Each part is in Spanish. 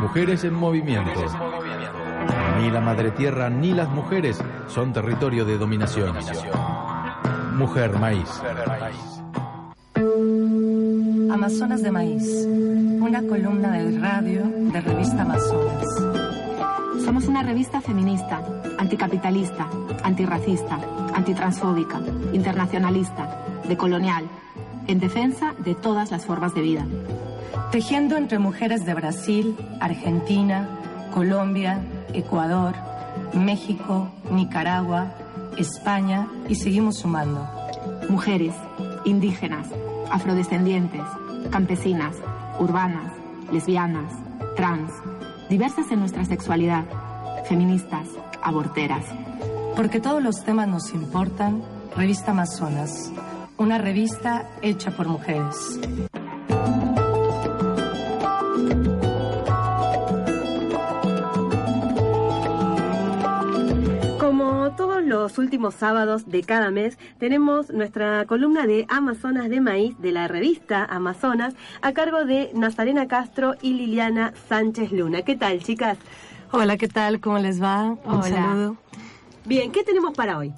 Mujeres en movimiento. Ni la madre tierra ni las mujeres son territorio de dominación. Mujer Maíz. Amazonas de Maíz, una columna del radio de revista Amazonas. Somos una revista feminista, anticapitalista, antirracista, antitransfóbica, internacionalista, decolonial, en defensa de todas las formas de vida. Tejiendo entre mujeres de Brasil, Argentina, Colombia, Ecuador, México, Nicaragua, España y seguimos sumando. Mujeres, indígenas, afrodescendientes, campesinas, urbanas, lesbianas, trans, diversas en nuestra sexualidad, feministas, aborteras. Porque todos los temas nos importan, Revista Amazonas, una revista hecha por mujeres. Los últimos sábados de cada mes, tenemos nuestra columna de Amazonas de Maíz de la revista Amazonas a cargo de Nazarena Castro y Liliana Sánchez Luna. ¿Qué tal, chicas? Hola, ¿qué tal? ¿Cómo les va? Un saludo. Bien, ¿qué tenemos para hoy?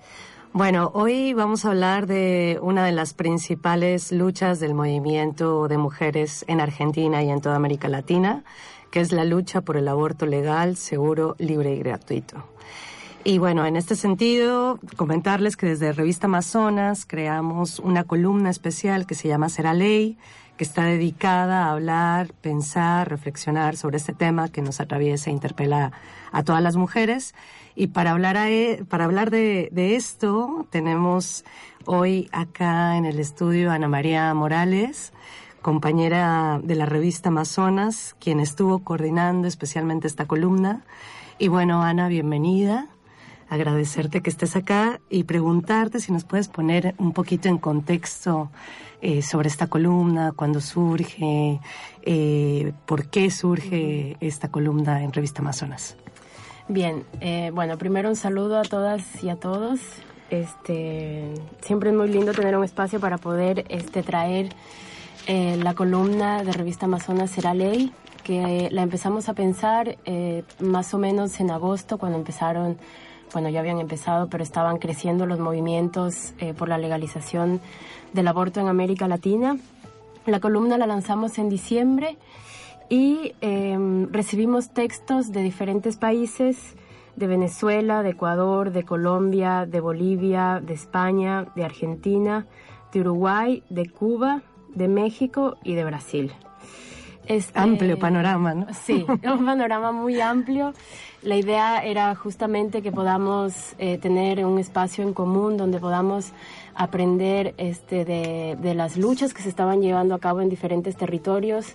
Bueno, hoy vamos a hablar de una de las principales luchas del movimiento de mujeres en Argentina y en toda América Latina, que es la lucha por el aborto legal, seguro, libre y gratuito. Y bueno, en este sentido, comentarles que desde Revista Amazonas creamos una columna especial que se llama Será Ley, que está dedicada a hablar, pensar, reflexionar sobre este tema que nos atraviesa e interpela a todas las mujeres. Y para hablar, e, para hablar de, esto, tenemos hoy acá en el estudio a Ana María Morales, compañera de la revista Amazonas, quien estuvo coordinando especialmente esta columna. Y bueno, Ana, bienvenida agradecerte que estés acá y preguntarte si nos puedes poner un poquito en contexto eh, sobre esta columna, cuándo surge, eh, por qué surge esta columna en Revista Amazonas. Bien, eh, bueno, primero un saludo a todas y a todos. Este, siempre es muy lindo tener un espacio para poder este, traer la columna de Revista Amazonas Será Ley, que la empezamos a pensar más o menos en agosto, cuando empezaron bueno, ya habían empezado, pero estaban creciendo los movimientos eh, por la legalización del aborto en América Latina. La columna la lanzamos en diciembre y em, recibimos textos de diferentes países, de Venezuela, de Ecuador, de Colombia, de Bolivia, de España, de Argentina, de Uruguay, de Cuba, de México y de Brasil. Este, amplio panorama, ¿no? Sí, un panorama muy amplio. La idea era justamente que podamos eh, tener un espacio en común donde podamos aprender este, de, de, las luchas que se estaban llevando a cabo en diferentes territorios,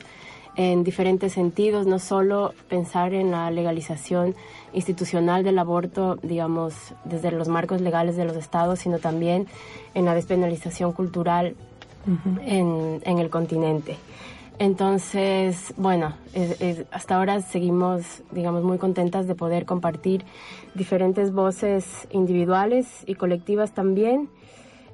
en diferentes sentidos, no solo pensar en la legalización institucional del aborto, digamos, desde los marcos legales de los estados, sino también en la despenalización cultural en, en el continente. Entonces, bueno, hasta ahora seguimos, digamos, muy contentas de poder compartir diferentes voces individuales y colectivas también,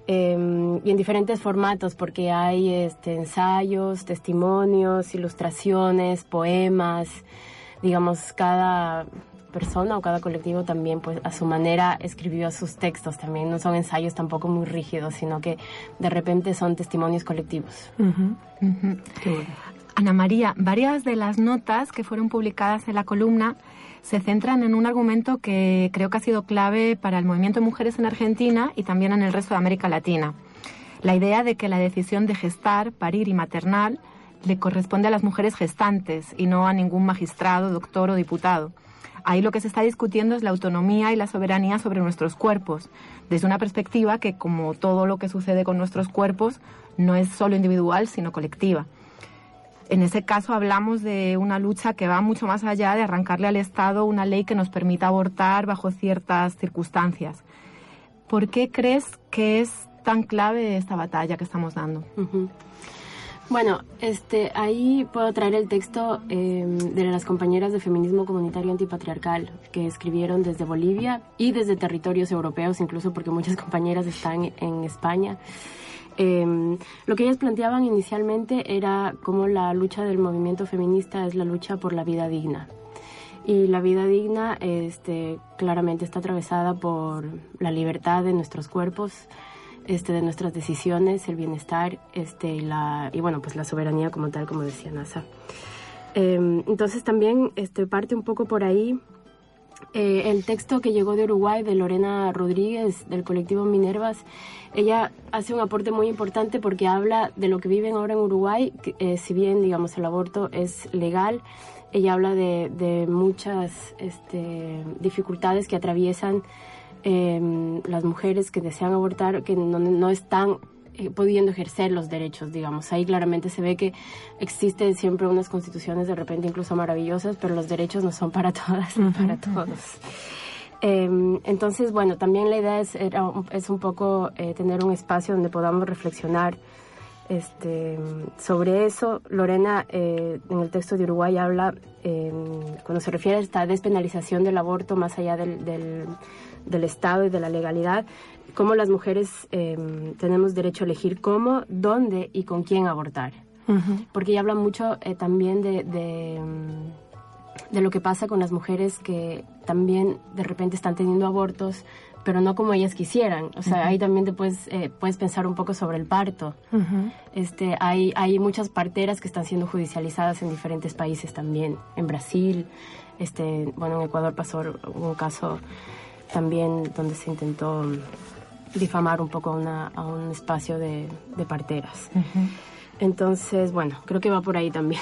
em, y en diferentes formatos, porque hay este, ensayos, testimonios, ilustraciones, poemas, digamos, cada persona o cada colectivo también pues a su manera escribió sus textos también. No son ensayos tampoco muy rígidos sino que de repente son testimonios colectivos. Ana María varias de las notas que fueron publicadas en la columna se centran en un argumento que creo que ha sido clave para el movimiento de mujeres en Argentina y también en el resto de América Latina. La idea de que la decisión de gestar parir y maternal le corresponde a las mujeres gestantes y no a ningún magistrado, doctor o diputado. Ahí lo que se está discutiendo es la autonomía y la soberanía sobre nuestros cuerpos, desde una perspectiva que, como todo lo que sucede con nuestros cuerpos, no es solo individual, sino colectiva. En ese caso hablamos de una lucha que va mucho más allá de arrancarle al Estado una ley que nos permita abortar bajo ciertas circunstancias. ¿Por qué crees que es tan clave esta batalla que estamos dando? Bueno, este, ahí puedo traer el texto em, de las compañeras de feminismo comunitario antipatriarcal que escribieron desde Bolivia y desde territorios europeos, incluso porque muchas compañeras están en España. Em, lo que ellas planteaban inicialmente era cómo la lucha del movimiento feminista es la lucha por la vida digna. Y la vida digna este, claramente está atravesada por la libertad de nuestros cuerpos, este, de nuestras decisiones, el bienestar este, y, la, y bueno, pues la soberanía como tal, como decía NASA. Em, entonces también este, parte un poco por ahí eh, el texto que llegó de Uruguay de Lorena Rodríguez del colectivo Minervas. Ella hace un aporte muy importante porque habla de lo que viven ahora en Uruguay, eh, si bien digamos el aborto es legal, ella habla de, muchas este, dificultades que atraviesan em, las mujeres que desean abortar, que no, no están eh, pudiendo ejercer los derechos, digamos. Ahí claramente se ve que existen siempre unas constituciones de repente incluso maravillosas, pero los derechos no son para todas ni para todos. Em, entonces, bueno, también la idea es, es un poco eh, tener un espacio donde podamos reflexionar este, sobre eso. Lorena, eh, en el texto de Uruguay, habla, em, cuando se refiere a esta despenalización del aborto más allá del, del, del Estado y de la legalidad, cómo las mujeres em, tenemos derecho a elegir cómo, dónde y con quién abortar. Porque ella habla mucho eh, también de, em, de, lo que pasa con las mujeres que también de repente están teniendo abortos, pero no como ellas quisieran. O sea, ahí también te puedes, eh, puedes pensar un poco sobre el parto. este, hay, hay muchas parteras que están siendo judicializadas en diferentes países también. En Brasil, este, bueno, en Ecuador pasó un caso también donde se intentó difamar un poco a, un espacio de, parteras. Entonces, bueno, creo que va por ahí también.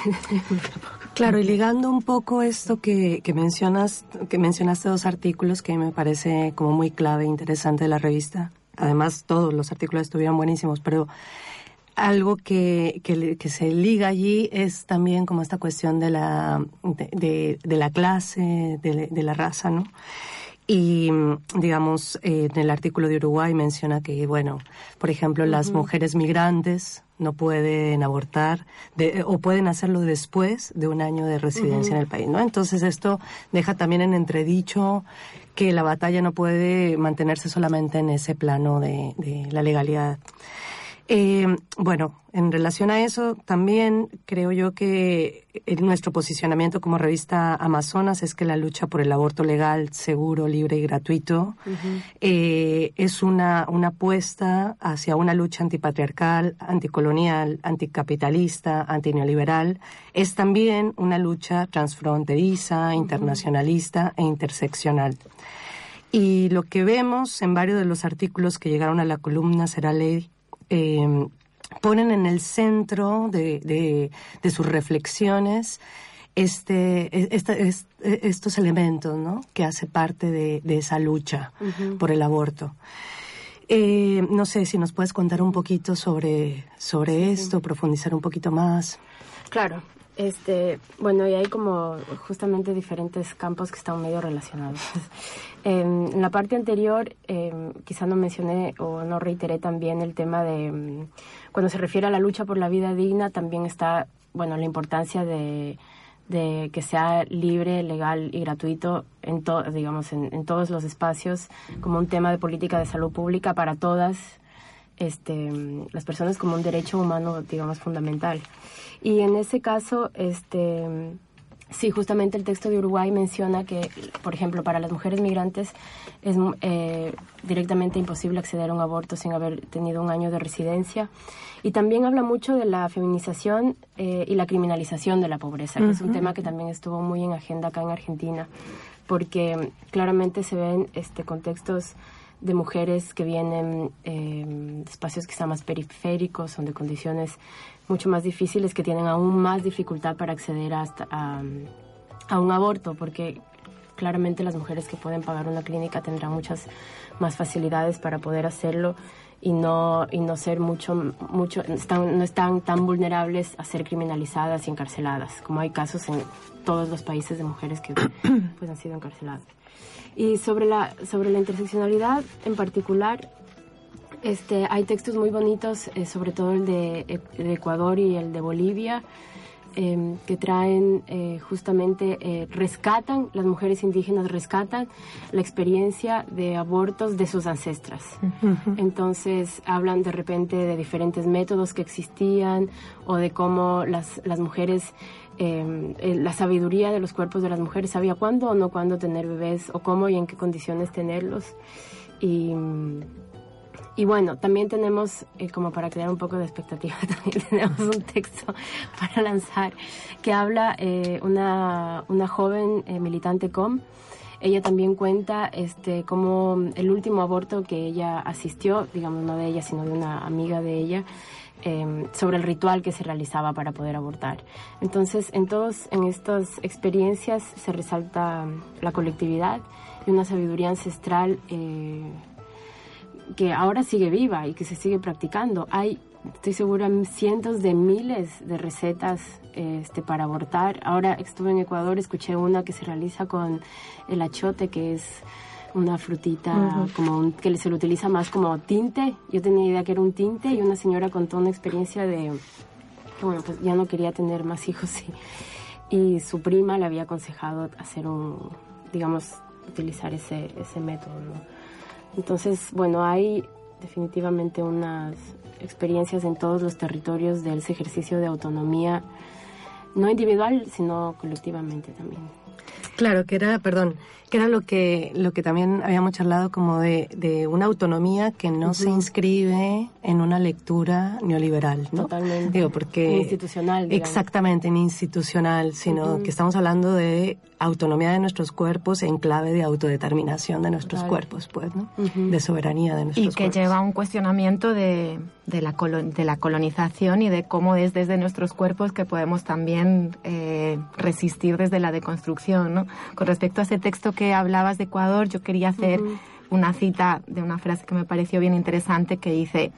claro, y ligando un poco esto que, que, mencionas, que mencionaste dos artículos que me parece como muy clave e interesante de la revista. Además, todos los artículos estuvieron buenísimos, pero algo que, que, se liga allí es también como esta cuestión de la, de, de, la clase, de, de la raza, ¿no? Y, digamos, en el artículo de Uruguay menciona que, bueno, por ejemplo, las mujeres migrantes no pueden abortar o pueden hacerlo después de un año de residencia en el país, ¿no? Entonces esto deja también en entredicho que la batalla no puede mantenerse solamente en ese plano de, de la legalidad. Eh, bueno, en relación a eso, también creo yo que nuestro posicionamiento como revista Amazonas es que la lucha por el aborto legal, seguro, libre y gratuito eh, es una, una apuesta hacia una lucha antipatriarcal, anticolonial, anticapitalista, antineoliberal. Es también una lucha transfronteriza, internacionalista e interseccional. Y lo que vemos en varios de los artículos que llegaron a la columna será ley eh, ponen en el centro de, sus reflexiones este, e, estos elementos ¿no? que hace parte de, esa lucha por el aborto. Eh, no sé si nos puedes contar un poquito sobre, sobre esto, profundizar un poquito más. Claro, este, bueno, y hay como justamente diferentes campos que están medio relacionados. en la parte anterior, eh, quizá no mencioné o no reiteré también el tema de, em, cuando se refiere a la lucha por la vida digna, también está, bueno, la importancia de, que sea libre, legal y gratuito en, digamos, en, en todos los espacios, como un tema de política de salud pública para todas este, las personas como un derecho humano, digamos, fundamental. Y en ese caso, este, sí, justamente el texto de Uruguay menciona que, por ejemplo, para las mujeres migrantes es eh, directamente imposible acceder a un aborto sin haber tenido un año de residencia. Y también habla mucho de la feminización eh, y la criminalización de la pobreza, que es un tema que también estuvo muy en agenda acá en Argentina, porque claramente se ven este, contextos de mujeres que vienen eh, de espacios quizá más periféricos, son de condiciones mucho más difíciles, que tienen aún más dificultad para acceder hasta a, un aborto, porque claramente las mujeres que pueden pagar una clínica tendrán muchas más facilidades para poder hacerlo y no y no ser mucho mucho no están tan vulnerables a ser criminalizadas y encarceladas como hay casos en todos los países de mujeres que pues han sido encarceladas y sobre la, sobre la interseccionalidad en particular, este, hay textos muy bonitos, eh, sobre todo el de, Ecuador y el de Bolivia, em, que traen eh, justamente, eh, rescatan, las mujeres indígenas rescatan la experiencia de abortos de sus ancestras. Entonces hablan de repente de diferentes métodos que existían o de cómo las, las mujeres em, eh, la sabiduría de los cuerpos de las mujeres sabía cuándo o no cuándo tener bebés o cómo y en qué condiciones tenerlos. Y, y bueno, también tenemos, eh, como para crear un poco de expectativa, también tenemos un texto para lanzar que habla eh, una, una joven eh, militante com. Ella también cuenta este, como el último aborto que ella asistió, digamos no de ella, sino de una amiga de ella, eh, sobre el ritual que se realizaba para poder abortar. Entonces, en todos, en estas experiencias se resalta la colectividad y una sabiduría ancestral eh, que ahora sigue viva y que se sigue practicando. Hay, estoy segura, cientos de miles de recetas este, para abortar. Ahora estuve en Ecuador, escuché una que se realiza con el achote, que es una frutita como un- que se lo utiliza más como tinte. Yo tenía idea que era un tinte y una señora contó una experiencia de que bueno, pues ya no quería tener más hijos y, y su prima le había aconsejado hacer un, digamos, utilizar ese, ese método, ¿no? Entonces, bueno, hay definitivamente unas experiencias en todos los territorios de ese ejercicio de autonomía, no individual, sino colectivamente también. Claro, que era, perdón, que era lo que, lo que también habíamos charlado como de, de una autonomía que no se inscribe en una lectura neoliberal, ¿no? Totalmente. Digo, porque... Institucional, digamos. Exactamente, ni institucional, sino que estamos hablando de autonomía de nuestros cuerpos en clave de autodeterminación de nuestros Total. cuerpos, pues, ¿no? De soberanía de y nuestros que cuerpos. lleva a un cuestionamiento de, de, la de la colonización y de cómo es desde nuestros cuerpos que podemos también eh, resistir desde la deconstrucción. ¿no? Con respecto a ese texto que hablabas de Ecuador, yo quería hacer una cita de una frase que me pareció bien interesante que dice,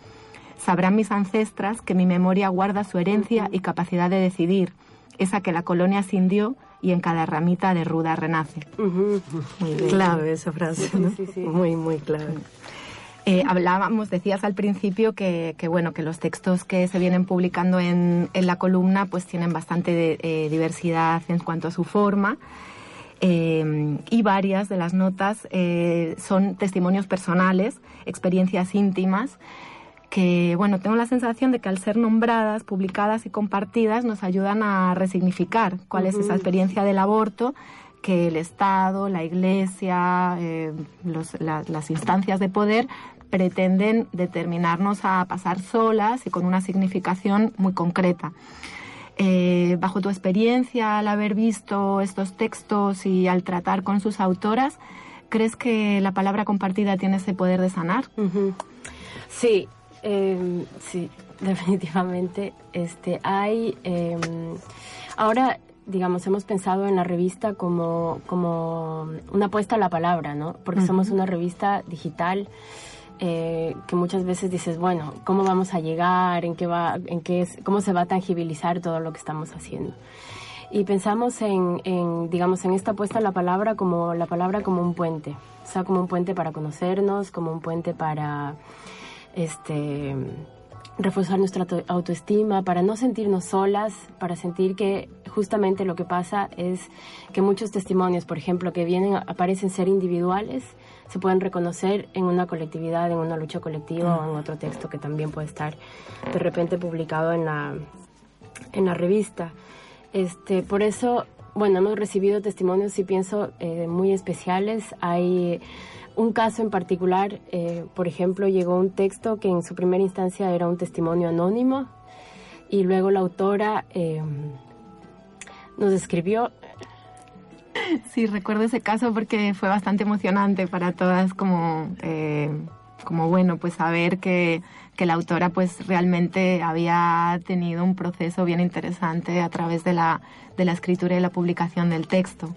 sabrán mis ancestras que mi memoria guarda su herencia y capacidad de decidir, esa que la colonia cindió y en cada ramita de ruda renace. Ujú. Muy bien. Clave esa frase, Sí, ¿no? sí, sí. Muy, muy clave. Eh, hablábamos, decías al principio que, que, bueno que los textos que se vienen publicando en, en la columna pues tienen bastante de- eh, diversidad en cuanto a su forma. Eh, y varias de las notas son testimonios personales, experiencias íntimas que bueno tengo la sensación de que al ser nombradas, publicadas y compartidas nos ayudan a resignificar cuál es esa experiencia del aborto que el Estado, la Iglesia, eh, los- la- las instancias de poder pretenden determinarnos a pasar solas y con una significación muy concreta. Eh, bajo tu experiencia, al haber visto estos textos y al tratar con sus autoras, ¿crees que la palabra compartida tiene ese poder de sanar? Ujú. Sí, eh, sí, definitivamente. Este, hay eh, ahora, digamos, hemos pensado en la revista como como una apuesta a la palabra, ¿no? Porque somos una revista digital. Eh, que muchas veces dices, bueno, ¿cómo vamos a llegar? ¿En qué va? ¿En qué es? ¿Cómo se va a tangibilizar todo lo que estamos haciendo? y pensamos en, en, digamos, en esta apuesta a la palabra como la palabra como un puente, o sea, como un puente para conocernos, como un puente para, este, reforzar nuestra auto- autoestima, para no sentirnos solas, para sentir que justamente lo que pasa es que muchos testimonios, por ejemplo, que vienen, aparecen ser individuales, se pueden reconocer en una colectividad, en una lucha colectiva o en otro texto que también puede estar de repente publicado en la, en la revista. Este, por eso, bueno, hemos recibido testimonios, y pienso, eh, muy especiales. Hay un caso en particular, eh, por ejemplo, llegó un texto que en su primera instancia era un testimonio anónimo y luego la autora eh, nos escribió Sí, recuerdo ese caso porque fue bastante emocionante para todas, como, eh, como bueno, pues saber que, que la autora pues realmente había tenido un proceso bien interesante a través de la, de la escritura y la publicación del texto,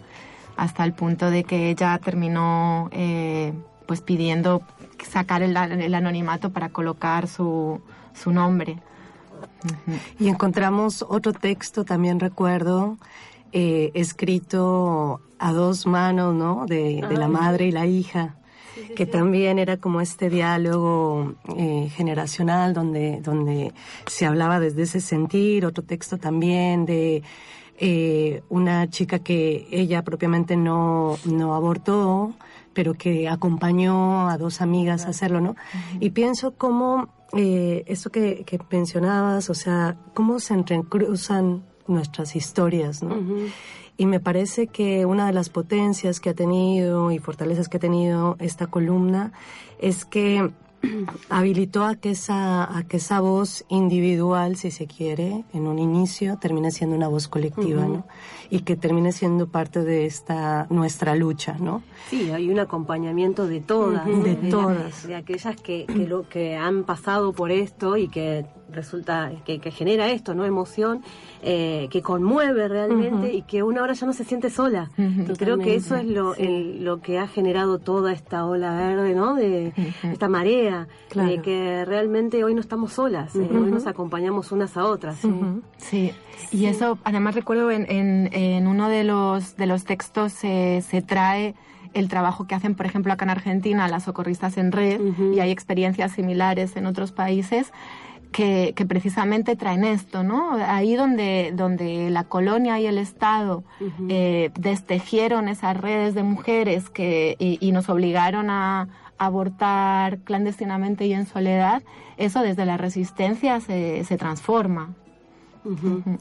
hasta el punto de que ella terminó eh, pues pidiendo sacar el, el anonimato para colocar su, su nombre. Y encontramos otro texto, también recuerdo, eh, escrito a dos manos, ¿no? De, de la madre y la hija. que también era como este diálogo eh, generacional donde, donde se hablaba desde ese sentir, otro texto también de eh, una chica que ella propiamente no, no abortó, pero que acompañó a dos amigas a hacerlo, ¿no? Y pienso cómo eh, eso que, que mencionabas, o sea, cómo se entrecruzan nuestras historias, ¿no? Y me parece que una de las potencias que ha tenido y fortalezas que ha tenido esta columna es que habilitó a que esa a que esa voz individual si se quiere en un inicio termine siendo una voz colectiva no y que termine siendo parte de esta nuestra lucha no sí hay un acompañamiento de todas de, todas. de aquellas que, que, lo que han pasado por esto y que resulta que, que genera esto no emoción eh, que conmueve realmente y que una ahora ya no se siente sola. y creo que eso es lo, el, lo que ha generado toda esta ola verde, ¿no? De esta marea, de que realmente hoy no estamos solas, eh, hoy nos acompañamos unas a otras. Sí. y eso además recuerdo en, en, en, uno de los, de los textos se, se trae el trabajo que hacen, por ejemplo, acá en Argentina las socorristas en red y hay experiencias similares en otros países que, que, precisamente traen esto, ¿no? Ahí donde, donde la colonia y el Estado eh, destejieron esas redes de mujeres que, y, y nos obligaron a, abortar clandestinamente y en soledad, eso desde la resistencia se, se transforma. Uh -huh.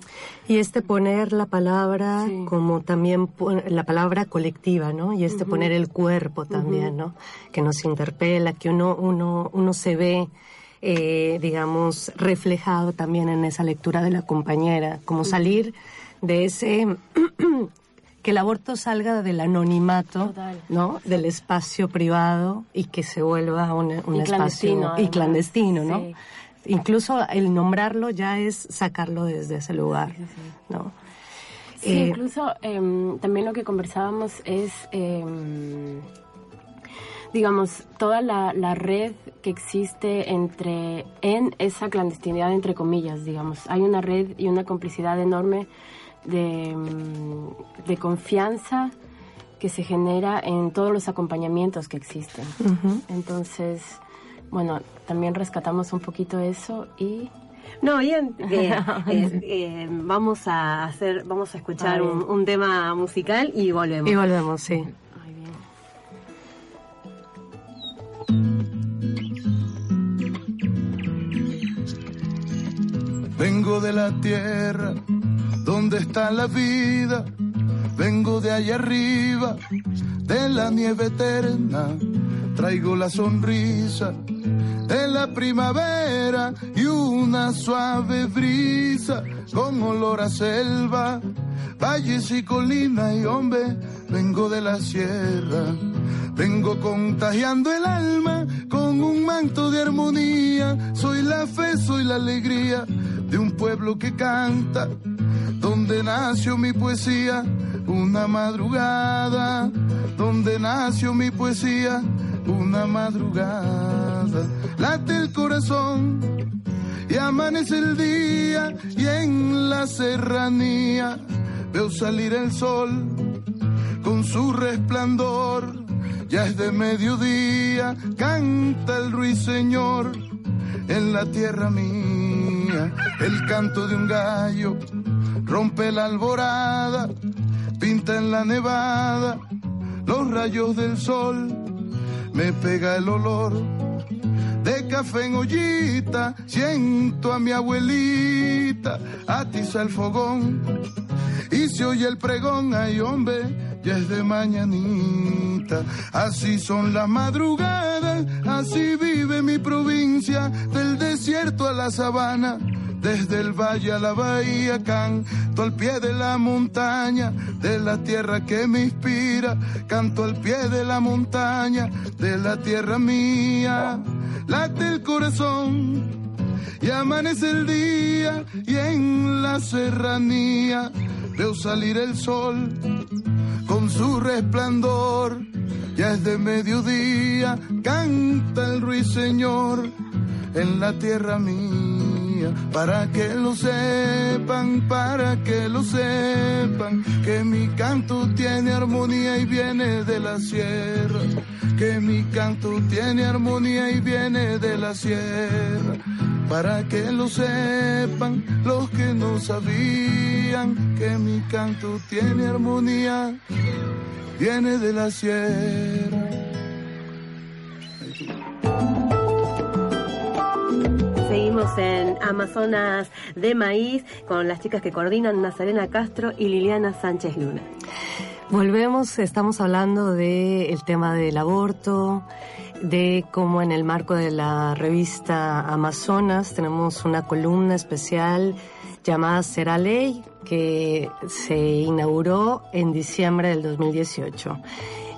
Y este poner la palabra sí. como también la palabra colectiva, ¿no? Y este uh -huh. poner el cuerpo también, uh -huh. ¿no? Que nos interpela, que uno, uno, uno se ve eh, digamos, reflejado también en esa lectura de la compañera, como salir de ese, que el aborto salga del anonimato, Total. ¿no? Del espacio privado y que se vuelva un, un y espacio y clandestino, ¿no? Sí. Incluso el nombrarlo ya es sacarlo desde ese lugar, sí, sí. ¿no? Sí, eh, incluso eh, también lo que conversábamos es eh, digamos, toda la, la, red que existe entre, en esa clandestinidad, entre comillas, digamos. Hay una red y una complicidad enorme de, de confianza que se genera en todos los acompañamientos que existen. Uh -huh. Entonces, bueno, también rescatamos un poquito eso y... No, bien, eh, eh, eh, vamos a hacer, vamos a escuchar un, un, tema musical y volvemos. Y volvemos, sí. Vengo de la tierra donde está la vida. Vengo de allá arriba, de la nieve eterna. Traigo la sonrisa de la primavera y una suave brisa con olor a selva, valles y colinas y hombre, vengo de la sierra. Vengo contagiando el alma con un manto de armonía. Soy la fe, soy la alegría de un pueblo que canta, donde nació mi poesía, una madrugada, donde nació mi poesía, una madrugada. Late el corazón y amanece el día y en la serranía veo salir el sol con su resplandor. Ya es de mediodía, canta el ruiseñor en la tierra mía. El canto de un gallo rompe la alborada, pinta en la nevada los rayos del sol. Me pega el olor de café en ollita, siento a mi abuelita, atiza el fogón y se oye el pregón, ay hombre, ya es de mañanita. Así son las madrugadas, así vive mi provincia, del desierto a la sabana. Desde el valle a la bahía, canto al pie de la montaña, de la tierra que me inspira, canto al pie de la montaña, de la tierra mía, late el corazón y amanece el día y en la serranía veo salir el sol con su resplandor. Ya es de mediodía, canta el ruiseñor en la tierra mía. Para que lo sepan, para que lo sepan, que mi canto tiene armonía y viene de la sierra. que mi canto tiene armonía y viene de la sierra, para que lo sepan los que no sabían que mi canto tiene armonía, viene de la sierra. Seguimos en Amazonas de Maíz con las chicas que coordinan Nazarena Castro y Liliana Sánchez Luna. Volvemos, estamos hablando del tema del aborto, de cómo en el marco de la revista Amazonas tenemos una columna especial llamada Será Ley, que se inauguró en diciembre del 2018.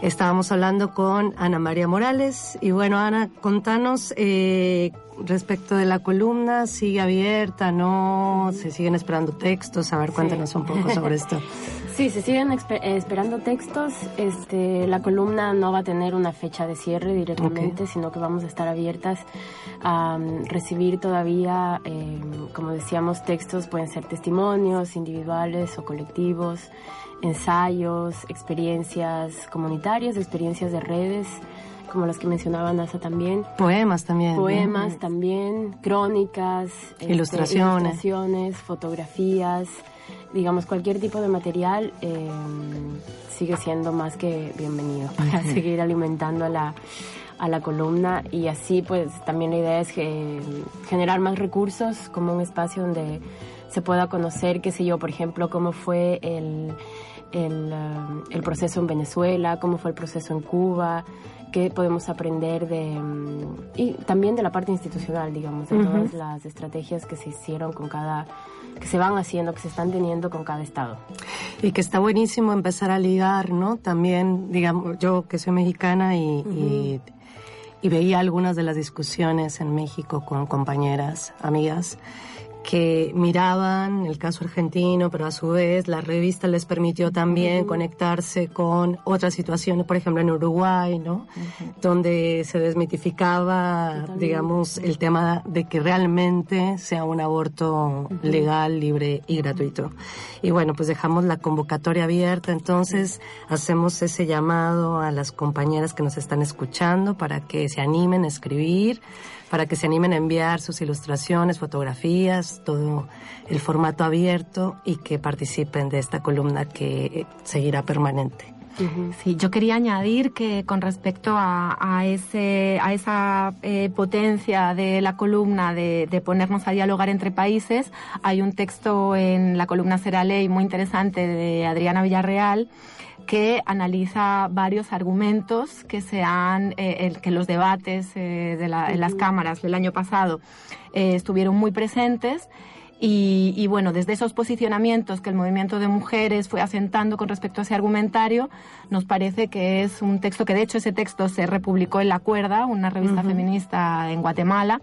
Estábamos hablando con Ana María Morales y bueno, Ana, contanos eh, respecto de la columna, ¿sigue abierta? ¿No? ¿Se siguen esperando textos? A ver, cuéntanos un poco sobre esto. Sí, se siguen esperando textos. Este, la columna no va a tener una fecha de cierre directamente, sino que vamos a estar abiertas a um, recibir todavía, em, como decíamos, textos, pueden ser testimonios individuales o colectivos, ensayos, experiencias comunitarias, experiencias de redes como las que mencionaba NASA también. Poemas también. Poemas también, crónicas, este, ilustraciones. ilustraciones, fotografías digamos, cualquier tipo de material eh, sigue siendo más que bienvenido para seguir alimentando a la, a la columna y así pues también la idea es que, generar más recursos como un espacio donde se pueda conocer, qué sé yo, por ejemplo, cómo fue el, el, um, el proceso en Venezuela, cómo fue el proceso en Cuba, qué podemos aprender de um, y también de la parte institucional, digamos, de todas las estrategias que se hicieron con cada que se van haciendo, que se están teniendo con cada estado. Y que está buenísimo empezar a ligar, ¿no? También, digamos, yo que soy mexicana y, y veía algunas de las discusiones en México con compañeras, amigas, que miraban el caso argentino, pero a su vez la revista les permitió también conectarse con otras situaciones, por ejemplo en Uruguay, ¿no? Donde se desmitificaba, digamos, el tema de que realmente sea un aborto legal, libre y gratuito. Y bueno, pues dejamos la convocatoria abierta, entonces hacemos ese llamado a las compañeras que nos están escuchando para que se animen a escribir para que se animen a enviar sus ilustraciones, fotografías, todo el formato abierto y que participen de esta columna que seguirá permanente. Sí, yo quería añadir que con respecto a, ese, a esa eh, potencia de la columna de, de, ponernos a dialogar entre países, hay un texto en la columna Será Ley muy interesante de Adriana Villarreal que analiza varios argumentos que se han, eh, que los debates eh, de en las cámaras del año pasado eh, estuvieron muy presentes. Y, y, bueno, desde esos posicionamientos que el movimiento de mujeres fue asentando con respecto a ese argumentario, nos parece que es un texto que de hecho ese texto se republicó en La Cuerda, una revista feminista en Guatemala,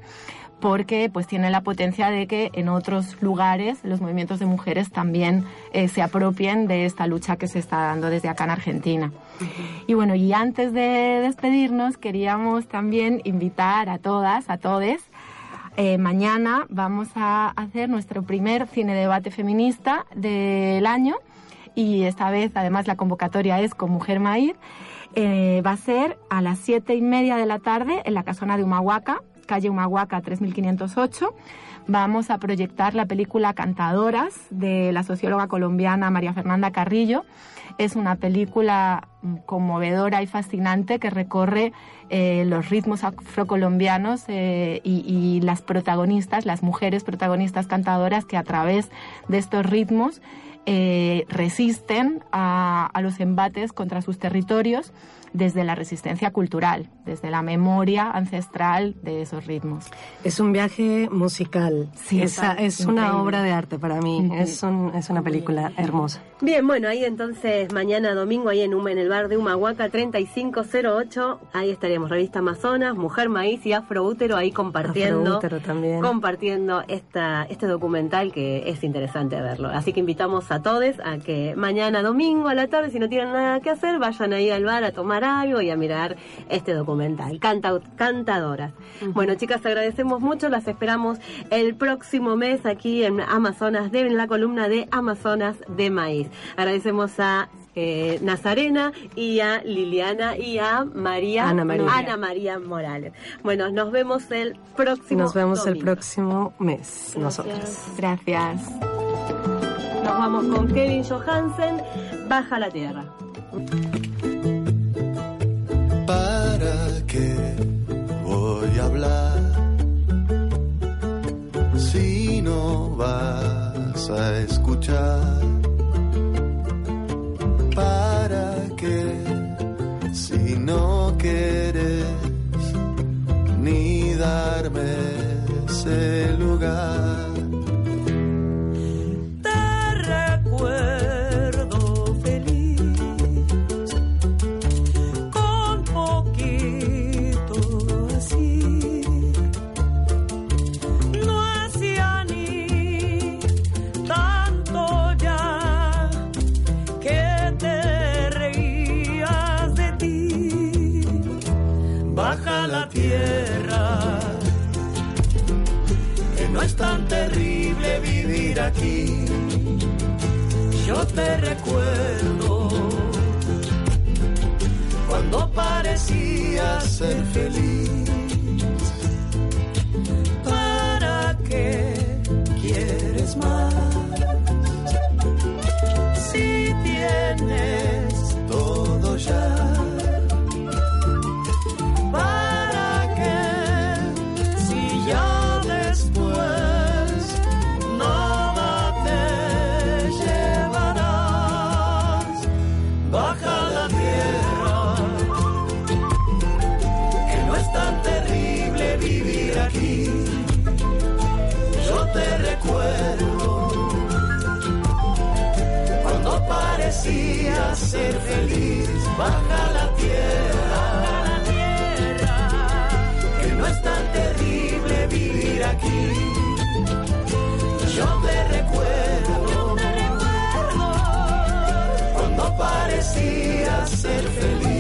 porque pues tiene la potencia de que en otros lugares los movimientos de mujeres también eh, se apropien de esta lucha que se está dando desde acá en Argentina. Y bueno, y antes de despedirnos queríamos también invitar a todas, a todes, eh, mañana vamos a hacer nuestro primer cine debate feminista del año y esta vez además la convocatoria es con Mujer Maíz. Eh, va a ser a las siete y media de la tarde en la casona de Humahuaca, calle Humahuaca 3508. Vamos a proyectar la película Cantadoras de la socióloga colombiana María Fernanda Carrillo. Es una película conmovedora y fascinante que recorre eh, los ritmos afrocolombianos eh, y, las protagonistas, las mujeres protagonistas cantadoras que a través de estos ritmos eh, resisten a, a los embates contra sus territorios desde la resistencia cultural, desde la memoria ancestral de esos ritmos. Es un viaje musical, sí, es una obra de arte para mí, es, es una película hermosa. Bien, bueno, ahí entonces mañana domingo, ahí en, en el de Humahuaca 3508, ahí estaremos, Revista Amazonas, Mujer Maíz y Afroútero, ahí compartiendo, también. compartiendo esta, este documental que es interesante verlo. Así que invitamos a todos a que mañana domingo a la tarde, si no tienen nada que hacer, vayan ahí al bar a tomar algo y a mirar este documental, Canta, Cantadoras. Bueno, chicas, agradecemos mucho, las esperamos el próximo mes aquí en Amazonas, de, en la columna de Amazonas de Maíz. Agradecemos a eh, Nazarena y a Liliana y a María Ana María. Ana María Morales. Bueno, nos vemos el próximo Nos vemos el próximo mes, nosotros. Gracias. Nos vamos con Kevin Johansen, Baja la Tierra. ¿Para qué voy a hablar si no vas a escuchar? Quieres ni darme ese te recuerdo cuando parecías ser feliz. Tierra, que no es tan terrible vivir aquí. Yo te recuerdo cuando parecías ser feliz. Baja la tierra, que no es tan terrible vivir aquí. Yo te recuerdo cuando parecías ser feliz.